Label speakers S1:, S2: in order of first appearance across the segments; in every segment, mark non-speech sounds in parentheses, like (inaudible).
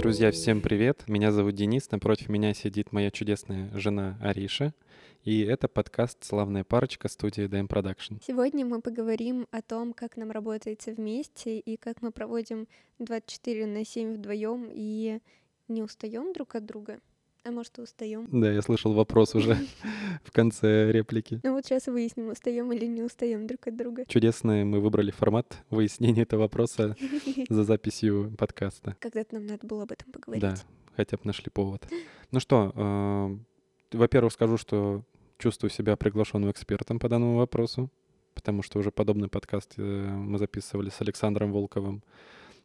S1: Друзья, всем привет! Меня зовут Денис, напротив меня сидит моя чудесная жена Ариша. И это подкаст «Славная парочка» студии DM Production.
S2: Сегодня мы поговорим о том, как нам работается вместе и как мы проводим 24 на 7 вдвоем и не устаем друг от друга. А может, устаем.
S1: Да, я слышал вопрос уже (laughs) (laughs) в конце реплики.
S2: Ну вот сейчас выясним, устаем или не устаем друг от друга.
S1: Чудесный мы выбрали формат выяснения этого вопроса (laughs) за записью подкаста.
S2: Когда-то нам надо было об этом поговорить.
S1: Да, хотя бы нашли повод. Ну что, э, во-первых, скажу, что чувствую себя приглашенным экспертом по данному вопросу, потому что уже подобный подкаст э, мы записывали с Александром Волковым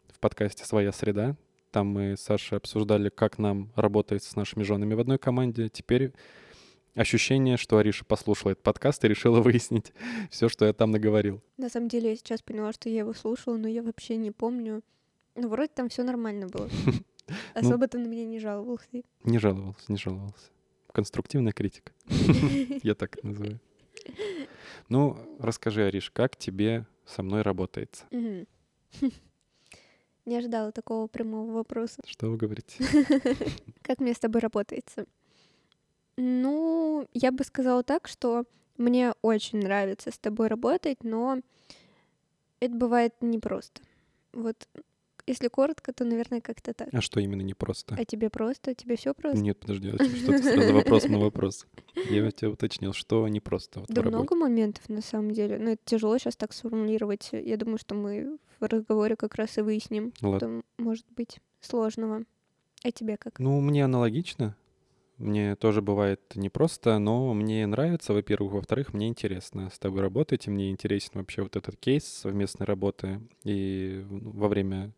S1: в подкасте «Своя среда». Там мы с Сашей обсуждали, как нам работать с нашими женами в одной команде. Теперь ощущение, что Ариша послушала этот подкаст и решила (laughs) выяснить все, что я там наговорил.
S2: На самом деле, я сейчас поняла, что я его слушала, но я вообще не помню. Ну, вроде там все нормально было. (laughs) Ну, Особо ты на меня не жаловался.
S1: Не жаловался, не жаловался. Конструктивная критика. (laughs) Я так называю. Ну, расскажи, Ариш, как тебе со мной работается?
S2: Не ожидала такого прямого вопроса.
S1: Что вы говорите? (laughs)
S2: Как мне с тобой работается? Ну, я бы сказала так, что мне очень нравится с тобой работать, но это бывает непросто. Вот если коротко, то, наверное, как-то так.
S1: А что именно непросто?
S2: А тебе просто? Тебе все просто?
S1: Нет, подожди, а что ты сразу вопрос на вопрос? Я тебя уточнил, что непросто вот
S2: Да много моментов, на самом деле. Но это тяжело сейчас так сформулировать. Я думаю, что мы в разговоре как раз и выясним, Ладно. что может быть сложного. А тебе как?
S1: Ну, мне аналогично. Мне тоже бывает непросто, но мне нравится, во-первых. Во-вторых, мне интересно с тобой работать, и мне интересен вообще вот этот кейс совместной работы. И во время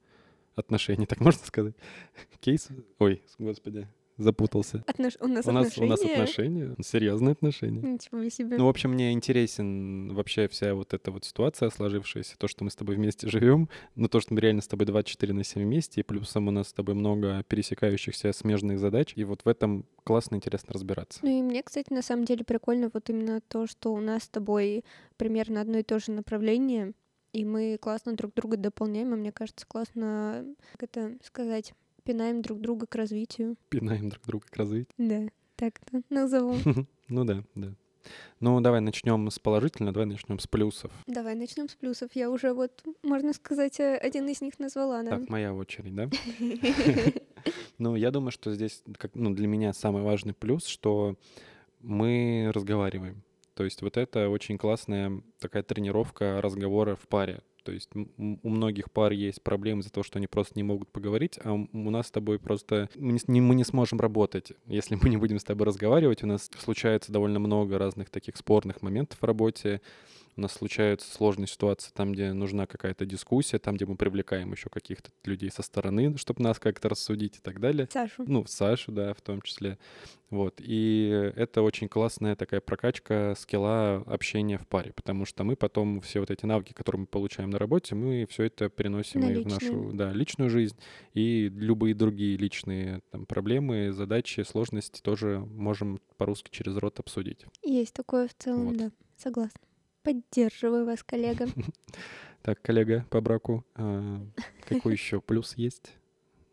S1: отношений, так можно сказать? (laughs) Кейс? Ой, господи, запутался.
S2: Отнош... У нас
S1: у нас,
S2: отношения?
S1: У нас отношения, серьезные отношения. (laughs)
S2: Ничего себе.
S1: Ну, в общем, мне интересен вообще вся вот эта вот ситуация сложившаяся, то, что мы с тобой вместе (laughs) живем, ну, то, что мы реально с тобой 24 на 7 вместе, и плюсом у нас с тобой много пересекающихся смежных задач, и вот в этом классно, интересно разбираться.
S2: Ну и мне, кстати, на самом деле прикольно вот именно то, что у нас с тобой примерно одно и то же направление, и мы классно друг друга дополняем, и мне кажется, классно, как это сказать, пинаем друг друга к развитию.
S1: Пинаем друг друга к развитию.
S2: Да, так-то назову. (laughs)
S1: Ну да, да. Ну, давай начнем с положительного, давай начнем с плюсов.
S2: Давай начнем с плюсов. Я уже вот, можно сказать, э, один из них назвала, да?
S1: Так, моя очередь, да? (laughs) (laughs) Ну, я думаю, что здесь, как, ну, для меня самый важный плюс, что мы разговариваем. То есть вот это очень классная такая тренировка разговора в паре. То есть у многих пар есть проблемы из-за того, что они просто не могут поговорить, а у нас с тобой просто мы не, мы не сможем работать, если мы не будем с тобой разговаривать. У нас случается довольно много разных таких спорных моментов в работе у нас случаются сложные ситуации там, где нужна какая-то дискуссия, там, где мы привлекаем еще каких-то людей со стороны, чтобы нас как-то рассудить и так далее.
S2: Сашу.
S1: Ну, Сашу, да, в том числе. Вот. И это очень классная такая прокачка скилла общения в паре, потому что мы потом все вот эти навыки, которые мы получаем на работе, мы все это переносим
S2: на
S1: и в нашу да, личную жизнь, и любые другие личные там, проблемы, задачи, сложности тоже можем по-русски через рот обсудить.
S2: Есть такое в целом, вот. да, согласна. Поддерживаю вас, коллега. (laughs)
S1: Так, коллега по браку, а, какой (laughs) еще плюс есть?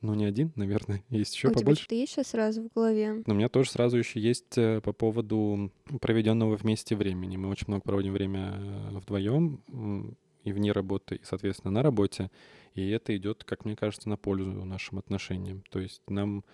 S1: Ну, не один, наверное, есть еще побольше.
S2: У тебя есть сейчас сразу в голове?
S1: Но у меня тоже сразу еще есть э, по поводу проведенного вместе времени. Мы очень много проводим время э, вдвоем и вне работы, и, соответственно, на работе. И это идет, как мне кажется, на пользу нашим отношениям. То есть нам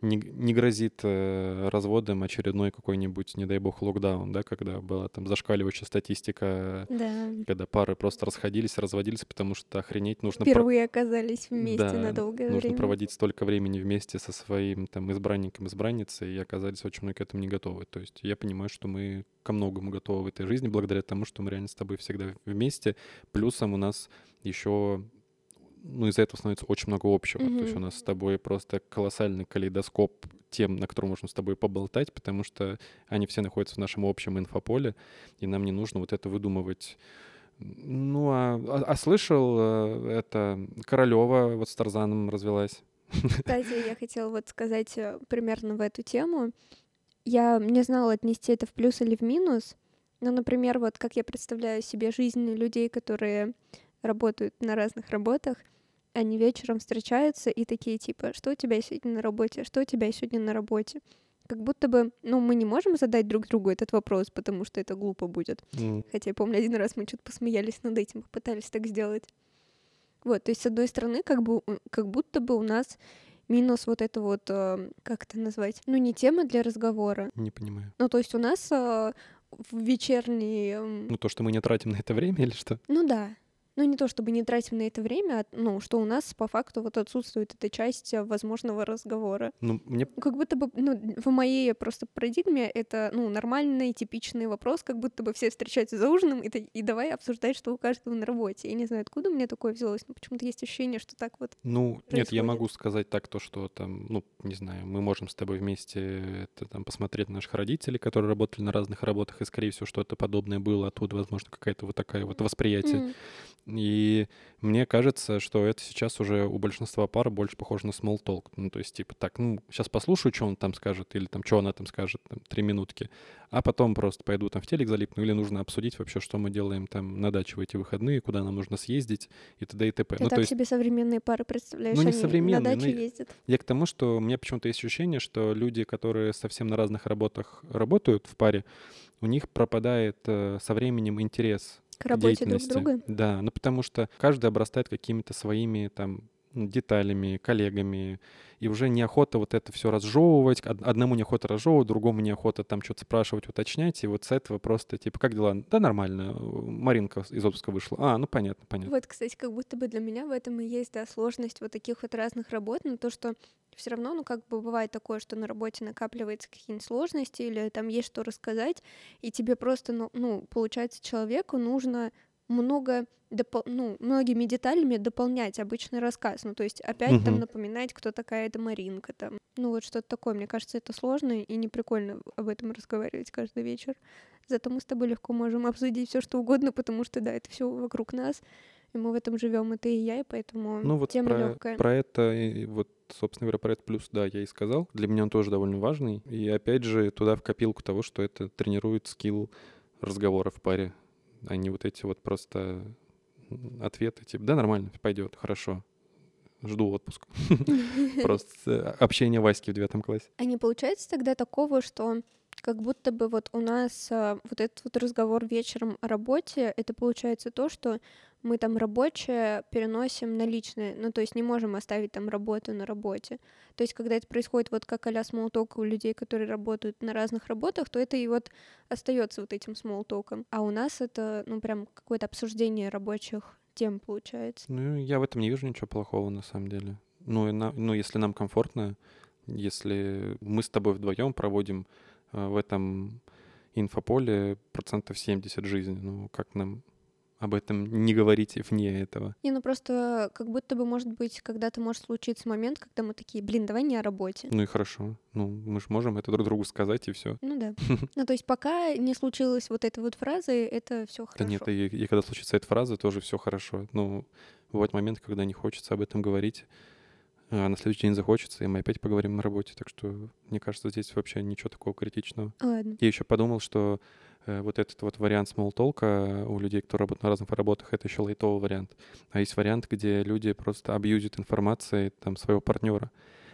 S1: не, не грозит э, разводом очередной какой-нибудь, не дай бог, локдаун, да, когда была там зашкаливающая статистика,
S2: да.
S1: когда пары просто расходились, разводились, потому что охренеть нужно...
S2: Впервые про... оказались вместе да, на долгое
S1: нужно
S2: время.
S1: нужно проводить столько времени вместе со своим там избранником, избранницей, и оказались очень много к этому не готовы. То есть я понимаю, что мы ко многому готовы в этой жизни благодаря тому, что мы реально с тобой всегда вместе. Плюсом у нас еще ну, из-за этого становится очень много общего. Mm-hmm. То есть у нас с тобой просто колоссальный калейдоскоп тем, на котором можем с тобой поболтать, потому что они все находятся в нашем общем инфополе, и нам не нужно вот это выдумывать. Ну, а, а, а слышал, э, это Королева вот с Тарзаном развелась.
S2: Кстати, я хотела вот сказать э, примерно в эту тему. Я не знала, отнести это в плюс или в минус. Но, например, вот как я представляю себе жизнь людей, которые работают на разных работах, они вечером встречаются и такие типа, что у тебя сегодня на работе, что у тебя сегодня на работе. Как будто бы, ну, мы не можем задать друг другу этот вопрос, потому что это глупо будет.
S1: М,
S2: Хотя я помню, один раз мы что-то посмеялись над этим, попытались так сделать. Вот, то есть, с одной стороны, как бы, как будто бы у нас минус вот это вот, э, как это назвать, ну, не тема для разговора.
S1: Не понимаю.
S2: Ну, то есть у нас э, в вечерний, м,
S1: Ну, то, что мы не тратим на это время или что?
S2: ну да, ну не то чтобы не тратим на это время, а, ну, что у нас по факту вот отсутствует эта часть э, возможного разговора.
S1: Ну, мне
S2: Ну, Как будто бы, ну, в моей просто парадигме это, ну, нормальный, типичный вопрос, как будто бы все встречаются за ужином и, и давай обсуждать, что у каждого на работе. Я не знаю, откуда меня такое взялось, но почему-то есть ощущение, что так вот.
S1: Ну, нет, я
S2: происходит.
S1: могу сказать так, то, что там, ну, не знаю, мы можем с тобой вместе это, там, посмотреть на наших родителей, которые работали на разных работах, и, скорее всего, что-то подобное было, оттуда, возможно, какая-то вот такая вот восприятие.
S2: М,
S1: И мне кажется, что это сейчас уже у большинства пар больше похоже на small talk. Ну, то есть, типа, так, ну, сейчас послушаю, что он там скажет, или там, что она там скажет, там, три минутки, а потом просто пойду там в телек залипну, или нужно обсудить вообще, что мы делаем там на даче в эти выходные, куда нам нужно съездить, и т.д. и т.п.
S2: Ты
S1: Ну,
S2: так
S1: то есть,
S2: себе современные пары представляешь,
S1: Ну, не
S2: они
S1: современные,
S2: на дачу
S1: и-
S2: ездят.
S1: я к тому, что у меня почему-то есть ощущение, что люди, которые совсем на разных работах работают в паре, у них пропадает э, со временем интерес
S2: К работе друг друга.
S1: Да, ну потому что каждый обрастает какими-то своими там деталями, коллегами, и уже неохота вот это все разжевывать, од- одному неохота разжевывать, другому неохота там что-то спрашивать, уточнять, и вот с этого просто типа, как дела? Да нормально, Маринка из отпуска вышла. А, ну понятно, понятно.
S2: Вот, кстати, как будто бы для меня в этом и есть, да, сложность вот таких вот разных работ, но то, что все равно, ну, как бы бывает такое, что на работе накапливается какие-нибудь сложности или там есть что рассказать, и тебе просто, ну, ну получается, человеку нужно много допол- ну, многими деталями дополнять обычный рассказ. Ну, то есть опять там
S1: Мгм.
S2: напоминать, кто такая эта Маринка там. Ну, вот что-то такое. Мне кажется, это сложно и не прикольно об этом разговаривать каждый вечер. Зато мы с тобой легко можем обсудить все что угодно, потому что, да, это все вокруг нас, и мы в этом живем, и ты, и я, и поэтому
S1: Ну вот
S2: тема
S1: про,
S2: легкая.
S1: про это, и вот, собственно говоря, про этот плюс, да, я и сказал. Для меня он тоже довольно важный. И опять же, туда в копилку того, что это тренирует скилл разговора в паре, а не вот эти вот просто ответы, типа, да, нормально, пойдет, хорошо, жду отпуск. (laughs) Просто э, общение Васьки в девятом классе.
S2: А не получается тогда такого, что как будто бы вот у нас а, вот этот вот разговор вечером о работе, это получается то, что мы там рабочее переносим на личное, ну то есть не можем оставить там работу на работе. То есть когда это происходит вот как а-ля смолток у людей, которые работают на разных работах, то это и вот остается вот этим смолтоком. А у нас это, ну прям какое-то обсуждение рабочих тем получается.
S1: Ну, я в этом не вижу ничего плохого, на самом деле. Ну, и на- ну если нам комфортно, если мы с тобой вдвоем проводим в этом инфополе процентов 70 жизни, ну, как нам об этом не говорить вне этого?
S2: Не, ну просто как будто бы, может быть, когда-то может случиться момент, когда мы такие, блин, давай не о работе.
S1: Ну и хорошо. Ну, мы же можем это друг другу сказать, и все.
S2: Ну да. (laughs) Ну то есть пока не случилась вот эта вот фраза, это все
S1: Да
S2: хорошо.
S1: нет, и, и когда случится эта фраза, тоже все хорошо. Ну, бывают моменты, когда не хочется об этом говорить, а на следующий день захочется, и мы опять поговорим на работе. Так что, мне кажется, здесь вообще ничего такого критичного.
S2: Ладно.
S1: Я еще подумал, что э, вот этот вот вариант смолтолка у людей, кто работает на разных работах, это еще лайтовый вариант. А есть вариант, где люди просто абьюзят информацией там своего партнера.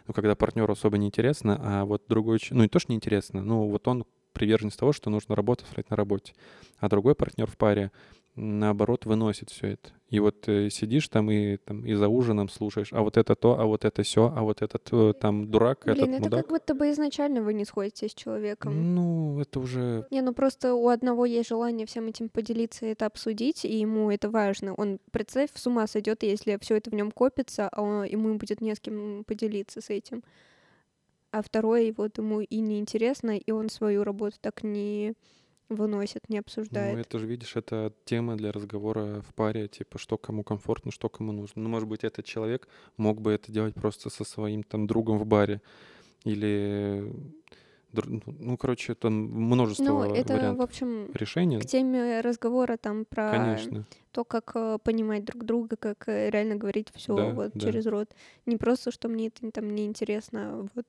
S1: Ну, когда партнеру особо не интересно, а вот другой, ну, не то, что неинтересно, ну, вот он приверженец того, что нужно работать, на работе. А другой партнер в паре, наоборот, выносит все это. И вот э, сидишь там и, там и за ужином слушаешь, а вот это то, а вот это все, а вот этот э, там дурак,
S2: Блин,
S1: этот
S2: это
S1: мудак.
S2: как будто бы изначально вы не сходите с человеком.
S1: Ну, это уже
S2: Не, ну просто у одного есть желание всем этим поделиться и это обсудить, и ему это важно. Он, представь, с ума сойдет, если все это в нем копится, а он- ему будет не с кем поделиться с этим. А второй, вот ему и не интересно, и он свою работу так не выносит, не обсуждает.
S1: Ну, это же, видишь, это тема для разговора в паре, типа, что кому комфортно, что кому нужно. Ну, может быть, этот человек мог бы это делать просто со своим там другом в баре. Или, ну, ну, короче, это множество
S2: Ну, это, в
S1: вариантов
S2: общем,
S1: решения.
S2: к теме разговора там про
S1: Конечно.
S2: то, как э, понимать друг друга, как э, реально говорить все
S1: Да,
S2: вот
S1: да.
S2: через рот. Не просто, что мне это там неинтересно, вот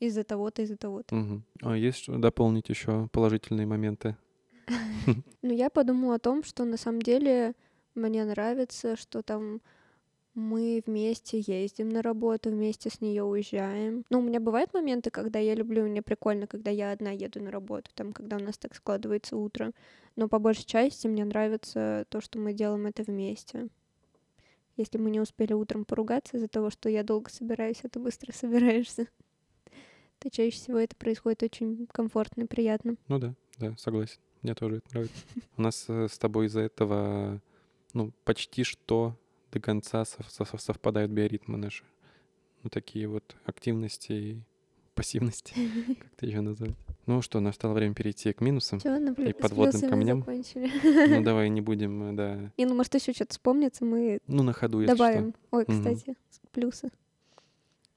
S2: из-за того-то, из-за того-то.
S1: Мгм. А есть что дополнить еще положительные моменты? (laughs)
S2: Ну, я подумала о том, что на самом деле мне нравится, что там Мы вместе ездим на работу, вместе с нее уезжаем. Но у меня бывают моменты, когда я люблю, мне прикольно, когда я одна еду на работу, там, когда у нас так складывается утро. Но по большей части мне нравится то, что мы делаем это вместе. Если мы не успели утром поругаться из-за того, что я долго собираюсь, а ты быстро собираешься, то чаще всего это происходит очень комфортно и приятно.
S1: Ну да, да, согласен. Мне тоже это нравится. У нас э, с тобой из-за этого, ну, почти что до конца сов- сов- совпадают биоритмы наши. Ну, такие вот активности и пассивности, (laughs) как это еще назвать. Ну что, настало время перейти к минусам. И подводным камням.
S2: закончили.
S1: Ну, (laughs) давай не будем, э, да.
S2: Не, ну может еще что-то вспомнится, мы
S1: Ну, на ходу, если
S2: добавим. Ой, кстати, плюсы.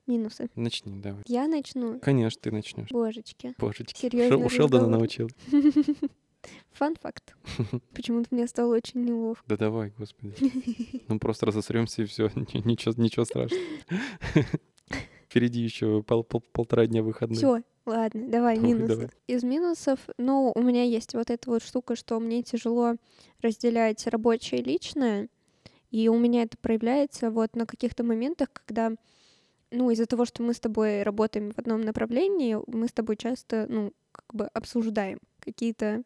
S2: Минусы.
S1: Начни, давай.
S2: Я начну.
S1: Конечно, ты начнешь.
S2: Божечки.
S1: Божечки.
S2: Серьезный
S1: Шел- У Шелдона научил. (laughs)
S2: Фан факт. (laughs) Почему-то мне стало очень неловко.
S1: Да давай, господи. (laughs) Ну просто разосремся и все, ничего, ничего страшного. Впереди еще пол- пол- полтора дня выходных.
S2: Все, ладно, давай,
S1: Давай,
S2: минусы.
S1: давай.
S2: Из минусов, ну, у меня есть вот эта вот штука, что мне тяжело разделять рабочее и личное, и у меня это проявляется вот на каких-то моментах, когда, ну, из-за того, что мы с тобой работаем в одном направлении, мы с тобой часто, ну, как бы обсуждаем какие-то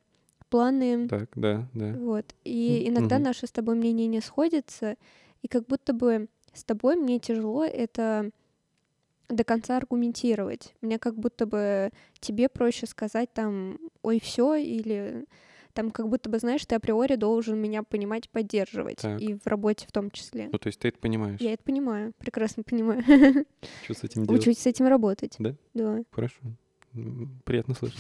S2: планы,
S1: Так, да, да.
S2: вот. И иногда
S1: мгм.
S2: наши с тобой мнения не сходятся, и как будто бы с тобой мне тяжело это до конца аргументировать. Мне как будто бы тебе проще сказать там, ой, все, или там как будто бы, знаешь, ты априори должен меня понимать, поддерживать,
S1: Так.
S2: и в работе в том числе.
S1: Ну, то есть ты это понимаешь.
S2: Я это понимаю, прекрасно понимаю. (laughs)
S1: Что с этим делать?
S2: Учусь с этим работать.
S1: Да?
S2: Да.
S1: Хорошо. Приятно слышать.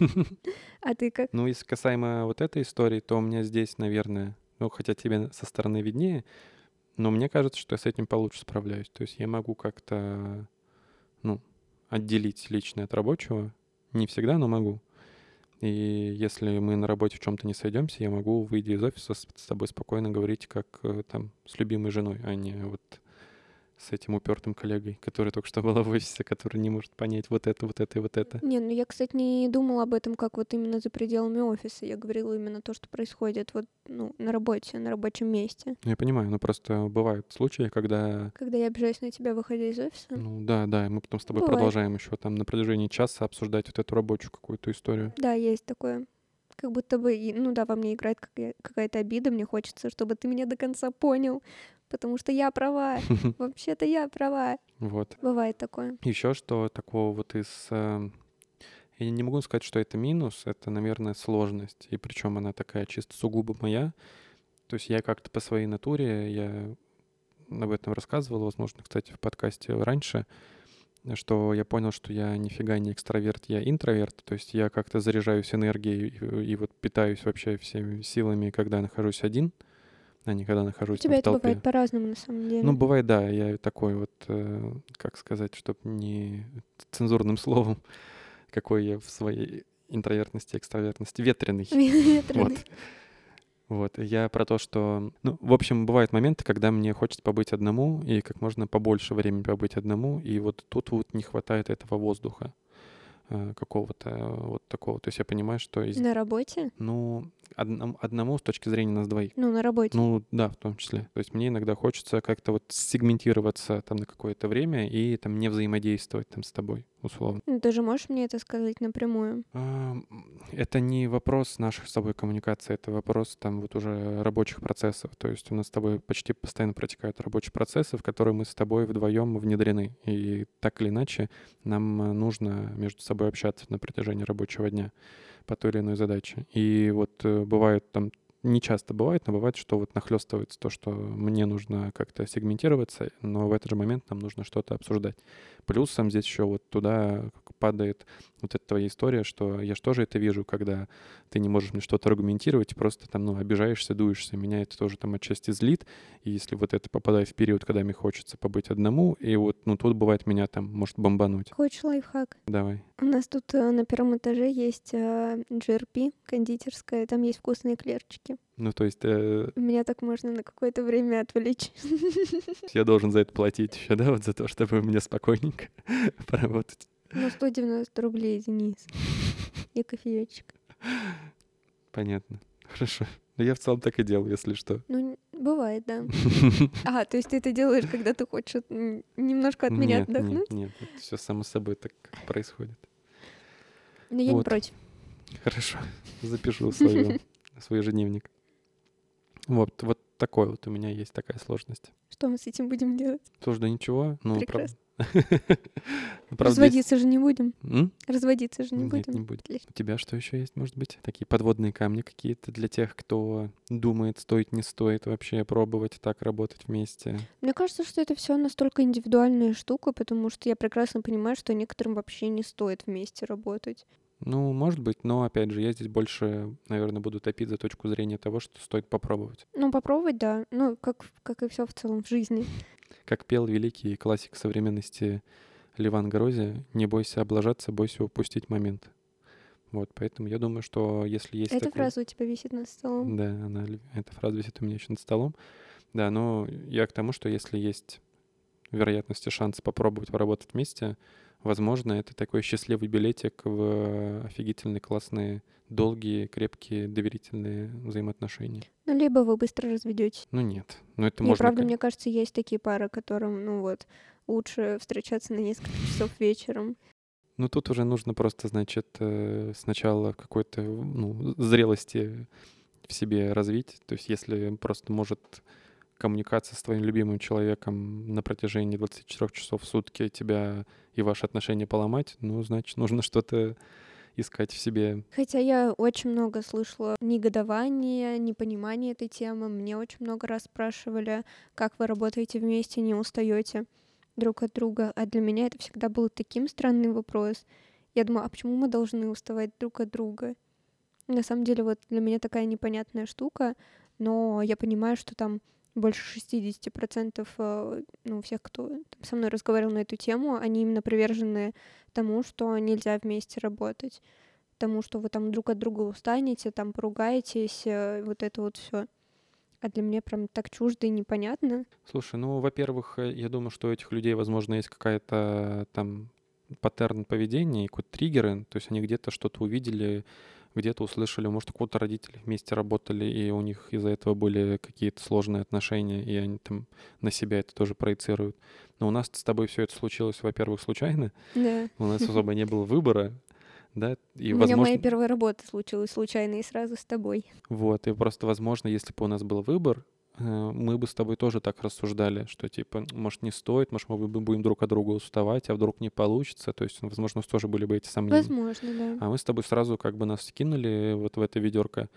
S1: (laughs) (laughs)
S2: А ты как?
S1: Ну, если касаемо вот этой истории, то у меня здесь, наверное, ну, хотя тебе со стороны виднее, но мне кажется, что я с этим получше справляюсь. То есть я могу как-то, ну, отделить личное от рабочего. Не всегда, но могу. И если мы на работе в чем-то не сойдемся, я могу, выйдя из офиса, с, с тобой спокойно говорить, как э, там с любимой женой, а не вот с этим упертым коллегой, который только что была в офисе, который не может понять вот это, вот это и вот это.
S2: Не, ну я, кстати, не думала об этом как вот именно за пределами офиса. Я говорила именно то, что происходит вот, ну, на работе, на рабочем месте.
S1: Я понимаю, но просто бывают случаи, когда,
S2: Когда я обижаюсь на тебя, выходя из офиса.
S1: ну да, да, и мы потом с тобой
S2: Бывает.
S1: продолжаем еще там на протяжении часа обсуждать вот эту рабочую какую-то историю.
S2: Да, есть такое. Как будто бы, ну да, во мне играет какая- какая-то обида. Мне хочется, чтобы ты меня до конца понял. Потому что я права. (laughs) Вообще-то я права.
S1: Вот.
S2: Бывает такое.
S1: Еще что такого вот из... э, Я не могу сказать, что это минус, это, наверное, сложность. И причем она такая чисто сугубо моя. То есть я как-то по своей натуре, я об этом рассказывал, возможно, кстати, в подкасте раньше, что я понял, что я нифига не экстраверт, я интроверт. То есть я как-то заряжаюсь энергией и, и вот питаюсь вообще всеми силами, когда нахожусь один, а не когда
S2: У
S1: нахожусь там
S2: тебя
S1: в
S2: это
S1: толпе.
S2: бывает по-разному, на самом деле.
S1: Ну, бывает, да, я такой вот, э, как сказать, чтобы не цензурным словом, (laughs) какой я в своей интровертности, экстравертности, ветреный. (laughs)
S2: Ветреный.
S1: Вот. Вот, я про то, что... Ну, в общем, бывают моменты, когда мне хочется побыть одному и как можно побольше времени побыть одному, и вот тут вот не хватает этого воздуха какого-то э, вот такого. То есть я понимаю, что, из-
S2: На работе?
S1: ну, одном- одному с точки зрения нас двоих.
S2: Ну, на работе.
S1: Ну да, в том числе. То есть мне иногда хочется как-то вот сегментироваться там на какое-то время и там не взаимодействовать там с тобой, условно.
S2: Ну, Ты же можешь мне это сказать напрямую.
S1: А, Это не вопрос наших с тобой коммуникации, это вопрос там вот уже рабочих процессов. То есть у нас с тобой почти постоянно протекают рабочие процессы, в которые мы с тобой вдвоем внедрены. И так или иначе нам нужно между собой общаться на протяжении рабочего дня по той или иной задаче. И вот э, бывает там не часто бывает, но бывает, что вот нахлестывается то, что мне нужно как-то сегментироваться, но в этот же момент нам нужно что-то обсуждать. Плюсом здесь еще вот туда падает вот эта твоя история, что я же тоже это вижу, когда ты не можешь мне что-то аргументировать, просто там, ну, обижаешься, дуешься. Меня это тоже там отчасти злит. И если вот это попадает в период, когда мне хочется побыть одному, и вот, ну, тут бывает меня там может бомбануть.
S2: Хочешь лайфхак?
S1: Давай.
S2: У нас тут э, на первом этаже есть э, GRP, кондитерская, там есть вкусные эклерчики.
S1: Ну, то есть э,
S2: Меня так можно на какое-то время отвлечь. (laughs)
S1: я должен за это платить еще, да, вот за то, чтобы мне спокойненько (laughs) поработать.
S2: Ну, 190 рублей, Денис. (laughs) И кофеечек.
S1: Понятно. Хорошо. Ну, я в целом так и делал, если что.
S2: Ну, Бывает, да. А, то есть ты это делаешь, когда ты хочешь немножко от меня
S1: нет,
S2: отдохнуть?
S1: Нет, нет, все само собой так происходит.
S2: Но я вот. не против.
S1: Хорошо, запишу свою, свой ежедневник. Вот, вот такой вот у меня есть такая сложность.
S2: Что мы с этим будем делать?
S1: Тоже да ничего. Ну,
S2: Прекрасно. (laughs) Ну, Разводиться же не будем. Разводиться же не будем.
S1: не будем. У тебя что еще есть, может быть? Такие подводные камни какие-то для тех, кто думает, стоит, не стоит вообще пробовать так работать вместе?
S2: Мне кажется, что это все настолько индивидуальная штука, потому что я прекрасно понимаю, что некоторым вообще не стоит вместе работать.
S1: Ну, может быть, но опять же, я здесь больше, наверное, буду топить за точку зрения того, что стоит попробовать.
S2: Ну, попробовать, да. Ну, как, как и все в целом в жизни.
S1: Как пел великий классик современности Ливан Грози, не бойся облажаться, бойся упустить момент. Вот, поэтому я думаю, что если есть...
S2: Эта такой... фраза у тебя висит над столом.
S1: Да, она, эта фраза висит у меня еще над столом. Да, но я к тому, что если есть вероятность и шанс попробовать поработать вместе, возможно, это такой счастливый билетик в офигительные, классные, долгие, крепкие, доверительные взаимоотношения.
S2: Ну, либо вы быстро разведетесь.
S1: Ну, нет. Но это
S2: Мне,
S1: можно...
S2: правда, мне кажется, есть такие пары, которым, ну вот, лучше встречаться на несколько часов вечером.
S1: Ну, тут уже нужно просто, значит, э, сначала какой-то, ну, зрелости в себе развить. То есть если просто может коммуникация с твоим любимым человеком на протяжении 24 часов в сутки тебя и ваши отношения поломать, ну, значит, нужно (laughs) что-то искать в себе.
S2: Хотя я очень много слышала негодования, непонимания этой темы. Мне очень много раз спрашивали, как вы работаете вместе, не устаете друг от друга. А для меня это всегда был таким странный вопрос. Я думаю, а почему мы должны уставать друг от друга? На самом деле, вот для меня такая непонятная штука, но я понимаю, что там больше 60% э, ну, всех, кто со мной разговаривал на эту тему, они именно привержены тому, что нельзя вместе работать, тому, что вы там друг от друга устанете, там поругаетесь, э, вот это вот все. А для меня прям так чуждо и непонятно.
S1: Слушай, ну, во-первых, э, я думаю, что у этих людей, возможно, есть какая-то там паттерн поведения, какой-то триггеры, то есть они где-то что-то увидели, где-то услышали, может, у кого-то родители вместе работали, и у них из-за этого были какие-то сложные отношения, и они там на себя это тоже проецируют. Но у нас с тобой все это случилось, во-первых, случайно.
S2: Да.
S1: У нас особо не было выбора, да,
S2: и, у возможно... меня моя первая работа случилась случайно и сразу с тобой.
S1: Вот, и просто, возможно, если бы у нас был выбор, мы бы с тобой тоже так рассуждали, что типа, может, не стоит, может, мы будем друг от друга уставать, а вдруг не получится. То есть, возможно, у нас тоже были бы эти сомнения.
S2: Возможно, да.
S1: А мы с тобой сразу как бы нас скинули вот в это ведерко.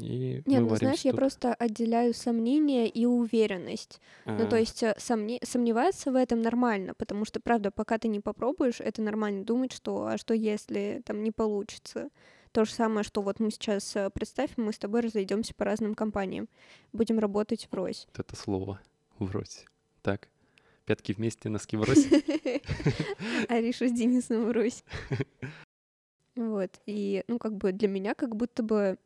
S1: И
S2: Нет,
S1: ну
S2: знаешь, я просто отделяю сомнения и уверенность. А-а-а. Ну, то а. есть э, сомне... сомневаться в этом нормально, потому что, правда, пока ты не попробуешь, это нормально думать, что а что если там не получится. То же самое, что вот мы сейчас, э, представь, мы с тобой разойдемся по разным компаниям. Будем работать врозь.
S1: Вот это слово врозь. Так, пятки вместе, носки врозь. (laughs)
S2: Ариша с Денисом врозь. Вот, и, ну, как бы для меня как будто бы,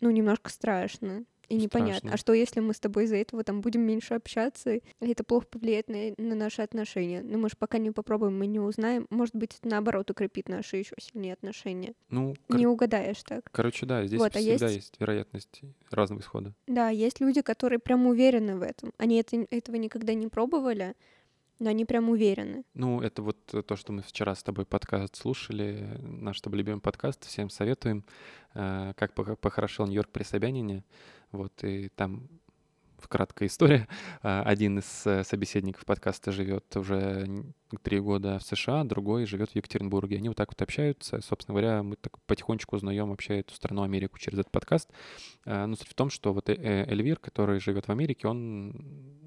S2: ну, немножко страшно. И непонятно, Страшно. а что если мы с тобой из-за этого там будем меньше общаться, и это плохо повлияет на, на наши отношения? Ну, мы же пока не попробуем, мы не узнаем. Может быть, это наоборот укрепит наши еще сильнее отношения.
S1: Ну,
S2: кор... Не угадаешь так.
S1: Короче, да, здесь вот, а всегда есть... есть вероятность разного исхода.
S2: Да, есть люди, которые прям уверены в этом. Они это, этого никогда не пробовали, но они прям уверены.
S1: Ну, это вот то, что мы вчера с тобой подкаст слушали, наш тобой любимый подкаст, всем советуем, э, как похорошел Нью-Йорк при Собянине. Вот, и там в краткая история. (laughs) А, один из э, собеседников подкаста живет уже три года в США, другой живет в Екатеринбурге. Они вот так вот общаются. Собственно говоря, мы так потихонечку узнаем вообще эту страну Америку через этот подкаст. А, но суть в том, что вот э, Эльвир, который живет в Америке, он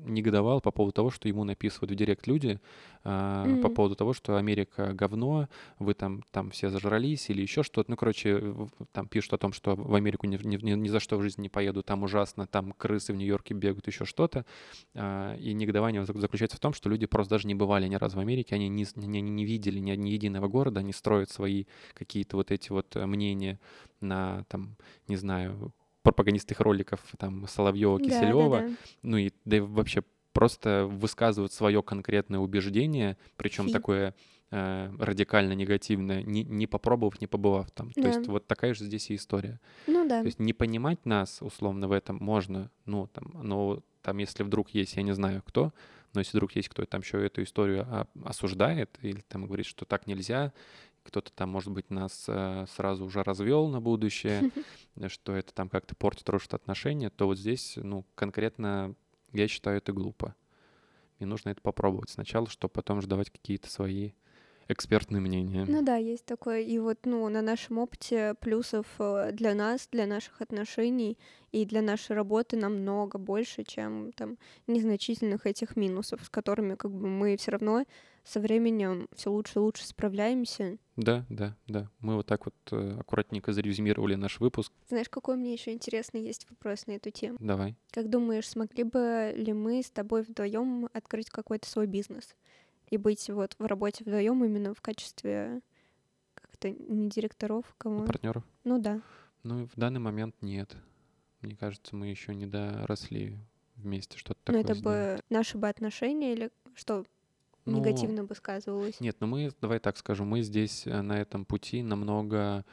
S1: негодовал по поводу того, что ему написывают в директ люди mm-hmm. по поводу того, что Америка говно, вы там, там все зажрались или еще что-то. Ну, короче, там пишут о том, что в Америку ни, ни, ни за что в жизни не поеду, там ужасно, там крысы в Нью-Йорке бегают, еще что-то. И негодование заключается в том, что люди просто даже не бывали ни разу в Америке, Америке, они не, не, не видели ни, ни единого города, они строят свои какие-то вот эти вот э, мнения на, там, не знаю, пропагандистских роликов, там, Соловьева, Киселева, да, да, да. ну и да и вообще просто высказывают свое конкретное убеждение, причем Фи. такое э, радикально негативное, не, не попробовав, не побывав там. Да. То есть вот такая же здесь и история.
S2: Ну да.
S1: То есть не понимать нас условно в этом можно, ну там, но там, если вдруг есть, я не знаю кто, но если вдруг есть кто там еще эту историю осуждает или там говорит, что так нельзя, кто-то там, может быть, нас э, сразу уже развел на будущее, (laughs) что это там как-то портит, рушит отношения, то вот здесь, ну, конкретно я считаю это глупо. И нужно это попробовать сначала, чтобы потом ждать какие-то свои экспертные мнения.
S2: Ну да, есть такое. И вот, ну, на нашем опыте плюсов э, для нас, для наших отношений и для нашей работы намного больше, чем там незначительных этих минусов, с которыми как бы мы все равно со временем все лучше и лучше справляемся.
S1: Да, да, да. Мы вот так вот э, аккуратненько зарезюмировали наш выпуск.
S2: Знаешь, какой мне еще интересный есть вопрос на эту тему?
S1: Давай.
S2: Как думаешь, смогли бы ли мы с тобой вдвоем открыть какой-то свой бизнес? и быть вот в работе вдвоем именно в качестве как-то не директоров, кому.
S1: Партнеров.
S2: Ну да.
S1: Ну, в данный момент нет. Мне кажется, мы еще не доросли вместе что-то
S2: ну,
S1: такое.
S2: Ну, это
S1: сделать.
S2: бы наши бы отношения или что ну, негативно бы сказывалось?
S1: Нет, ну мы, давай так скажу, мы здесь э, на этом пути намного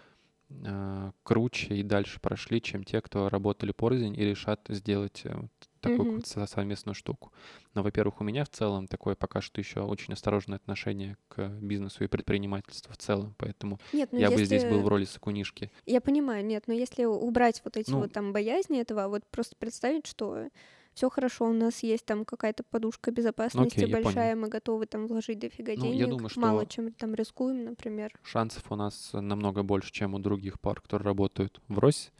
S1: э, круче и дальше прошли, чем те, кто работали порознь и решат сделать э, такую mm-hmm. совместную штуку. Но, во-первых, у меня в целом такое пока что еще очень осторожное отношение к бизнесу и предпринимательству в целом, поэтому нет, ну я если... бы здесь был в роли сакунишки.
S2: Я понимаю, нет, но если убрать вот эти ну... вот там боязни этого, а вот просто представить, что все хорошо, у нас есть там какая-то подушка безопасности Окей, большая, мы готовы там вложить дофига ну, денег, я думаю, что мало чем там рискуем, например.
S1: Шансов у нас намного больше, чем у других пар, которые работают в РОСе.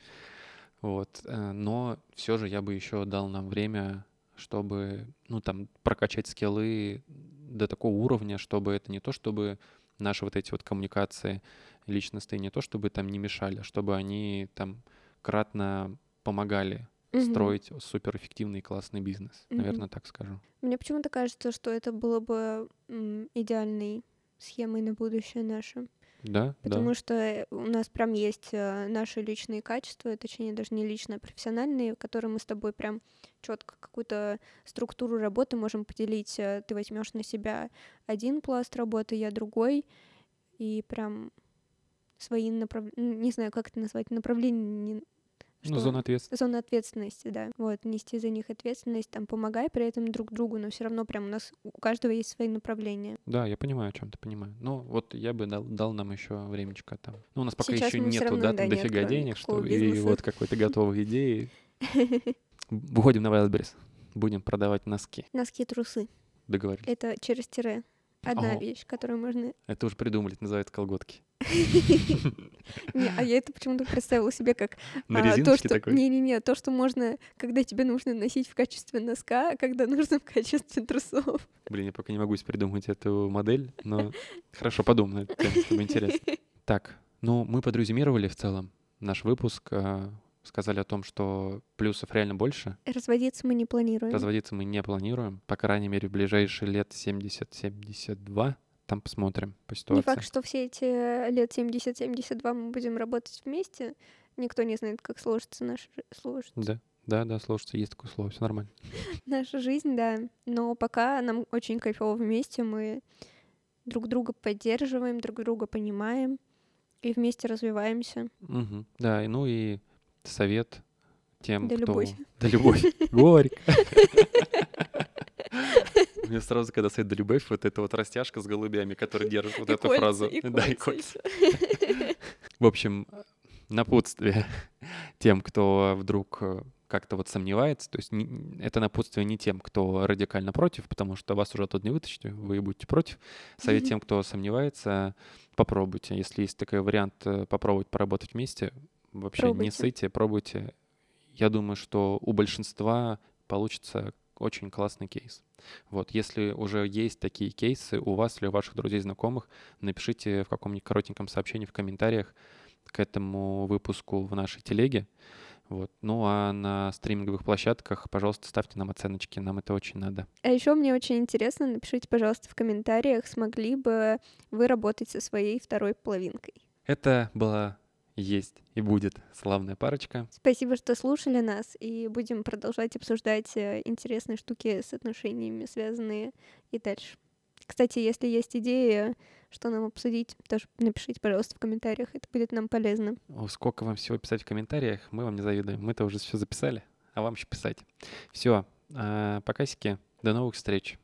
S1: Вот. Э, но все же я бы еще дал нам время, чтобы, ну, там, прокачать скиллы до такого уровня, чтобы это не то, чтобы наши вот эти вот коммуникации личностные не то, чтобы там не мешали, а чтобы они там кратно помогали угу. строить суперэффективный и классный бизнес. Угу. Наверное, так скажу.
S2: Мне почему-то кажется, что это было бы идеальной схемой на будущее наше.
S1: Да,
S2: Потому
S1: да.
S2: что э, у нас прям есть э, наши личные качества, точнее даже не личные, а профессиональные, которые мы с тобой прям четко какую-то структуру работы можем поделить. Э, ты возьмешь на себя один пласт работы, я другой, и прям свои направления, не знаю, как это назвать, направления
S1: что ну, зона ответственности.
S2: Зона ответственности, да. Вот, нести за них ответственность, там, помогая при этом друг другу, но все равно прям у нас у каждого есть свои направления.
S1: Да, я понимаю, о чем ты понимаю. Ну, вот я бы дал, дал нам еще времечко там. Ну, у нас пока Сейчас еще нету, равно, да, да, дофига денег, что и вот какой-то готовой (laughs) идеи. (laughs) Выходим на Wildberries. Будем продавать носки.
S2: Носки-трусы.
S1: Договорились.
S2: Это через тире. Одна О, вещь, которую можно...
S1: Это уже придумали, это называется колготки.
S2: Не, а я это почему-то представила себе как а, то, что не-не-не, то, что можно, когда тебе нужно носить в качестве носка, а когда нужно в качестве трусов.
S1: Блин, я пока не могу придумать эту модель, но хорошо, подумай, чтобы интересно. Так, ну мы подрезюмировали в целом наш выпуск. А, сказали о том, что плюсов реально больше.
S2: Разводиться мы не планируем.
S1: Разводиться мы не планируем, по крайней мере, в ближайшие лет 70-72. Там посмотрим по ситуации.
S2: Не факт, что все эти лет 70-72 мы будем работать вместе. Никто не знает, как сложится наша сложится.
S1: Да, да, да, сложится. Есть такое слово, все нормально. (laughs)
S2: Наша жизнь, да. Но пока нам очень кайфово вместе. Мы друг друга поддерживаем, друг друга понимаем и вместе развиваемся.
S1: Угу. Да, ну и совет тем,
S2: да
S1: кто...
S2: Любовь. (laughs)
S1: Да любовь. Горько. (laughs) Мне сразу, когда стоит да любовь, вот эта вот растяжка с голубями, который держит вот эту фразу. Да, и кольца. В общем, напутствие тем, кто вдруг э, как-то вот сомневается. То есть не, это напутствие не тем, кто радикально против, потому что вас уже тут не вытащите, вы будете против. Совет тем, кто сомневается, попробуйте. Если есть такой вариант э, попробовать поработать вместе, вообще пробуйте. не сыте, пробуйте. Я думаю, что у большинства получится очень классный кейс. Вот, если уже есть такие кейсы у вас или у ваших друзей, знакомых, напишите в каком-нибудь коротеньком сообщении в комментариях к этому выпуску в нашей телеге. Вот. Ну а на стриминговых площадках, пожалуйста, ставьте нам оценочки, нам это очень надо.
S2: А еще мне очень интересно, напишите, пожалуйста, в комментариях, смогли бы вы работать со своей второй половинкой.
S1: Это была есть и будет славная парочка.
S2: Спасибо, что слушали нас, и будем продолжать обсуждать э, интересные штуки с отношениями связанные и дальше. Кстати, если есть идеи, что нам обсудить, тоже напишите, пожалуйста, в комментариях, это будет нам полезно.
S1: О, сколько вам всего писать в комментариях, мы вам не завидуем. Мы-то уже все записали, а вам еще писать. Все, А, покасики. До новых встреч.